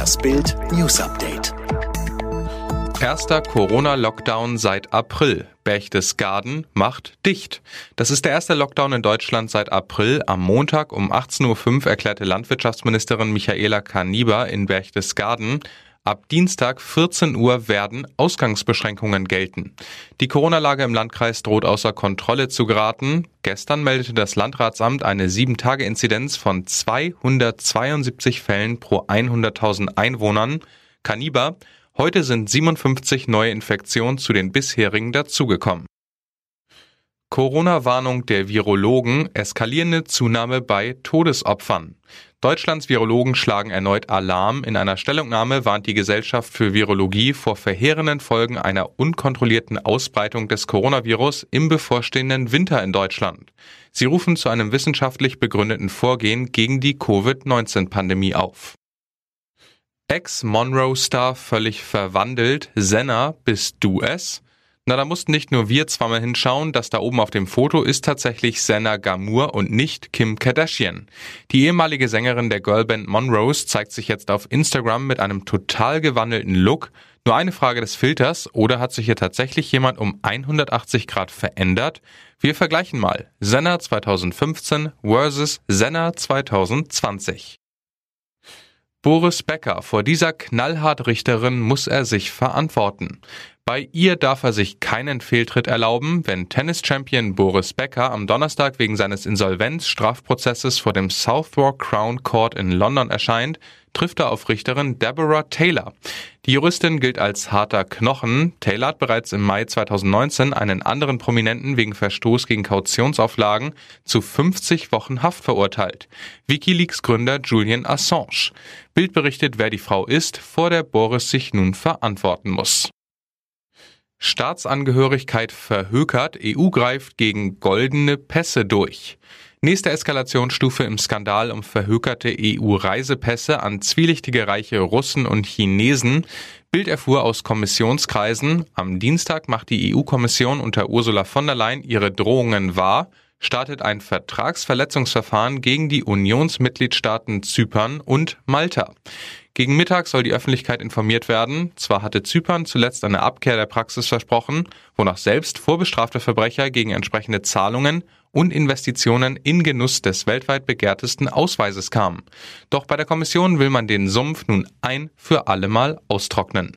Das Bild News Update. Erster Corona-Lockdown seit April. Berchtesgaden macht dicht. Das ist der erste Lockdown in Deutschland seit April. Am Montag um 18.05 Uhr erklärte Landwirtschaftsministerin Michaela Kaniber in Berchtesgaden, Ab Dienstag 14 Uhr werden Ausgangsbeschränkungen gelten. Die Corona-Lage im Landkreis droht außer Kontrolle zu geraten. Gestern meldete das Landratsamt eine 7-Tage-Inzidenz von 272 Fällen pro 100.000 Einwohnern. Kaniber, heute sind 57 neue Infektionen zu den bisherigen dazugekommen. Corona-Warnung der Virologen, eskalierende Zunahme bei Todesopfern. Deutschlands Virologen schlagen erneut Alarm. In einer Stellungnahme warnt die Gesellschaft für Virologie vor verheerenden Folgen einer unkontrollierten Ausbreitung des Coronavirus im bevorstehenden Winter in Deutschland. Sie rufen zu einem wissenschaftlich begründeten Vorgehen gegen die Covid-19-Pandemie auf. Ex-Monroe-Star völlig verwandelt. Senna, bist du es? Na, da mussten nicht nur wir zweimal hinschauen, das da oben auf dem Foto ist tatsächlich Senna Gamur und nicht Kim Kardashian. Die ehemalige Sängerin der Girlband Monrose zeigt sich jetzt auf Instagram mit einem total gewandelten Look. Nur eine Frage des Filters oder hat sich hier tatsächlich jemand um 180 Grad verändert? Wir vergleichen mal Senna 2015 versus Senna 2020. Boris Becker, vor dieser knallhart Richterin muss er sich verantworten. Bei ihr darf er sich keinen Fehltritt erlauben, wenn Tennis-Champion Boris Becker am Donnerstag wegen seines Insolvenz-Strafprozesses vor dem Southwark Crown Court in London erscheint, trifft er auf Richterin Deborah Taylor. Die Juristin gilt als harter Knochen. Taylor hat bereits im Mai 2019 einen anderen Prominenten wegen Verstoß gegen Kautionsauflagen zu 50 Wochen Haft verurteilt. Wikileaks Gründer Julian Assange. Bild berichtet, wer die Frau ist, vor der Boris sich nun verantworten muss. Staatsangehörigkeit verhökert, EU greift gegen goldene Pässe durch. Nächste Eskalationsstufe im Skandal um verhökerte EU-Reisepässe an zwielichtige reiche Russen und Chinesen. Bild erfuhr aus Kommissionskreisen. Am Dienstag macht die EU-Kommission unter Ursula von der Leyen ihre Drohungen wahr, startet ein Vertragsverletzungsverfahren gegen die Unionsmitgliedstaaten Zypern und Malta. Gegen Mittag soll die Öffentlichkeit informiert werden. Zwar hatte Zypern zuletzt eine Abkehr der Praxis versprochen, wonach selbst vorbestrafte Verbrecher gegen entsprechende Zahlungen und Investitionen in Genuss des weltweit begehrtesten Ausweises kamen. Doch bei der Kommission will man den Sumpf nun ein für alle Mal austrocknen.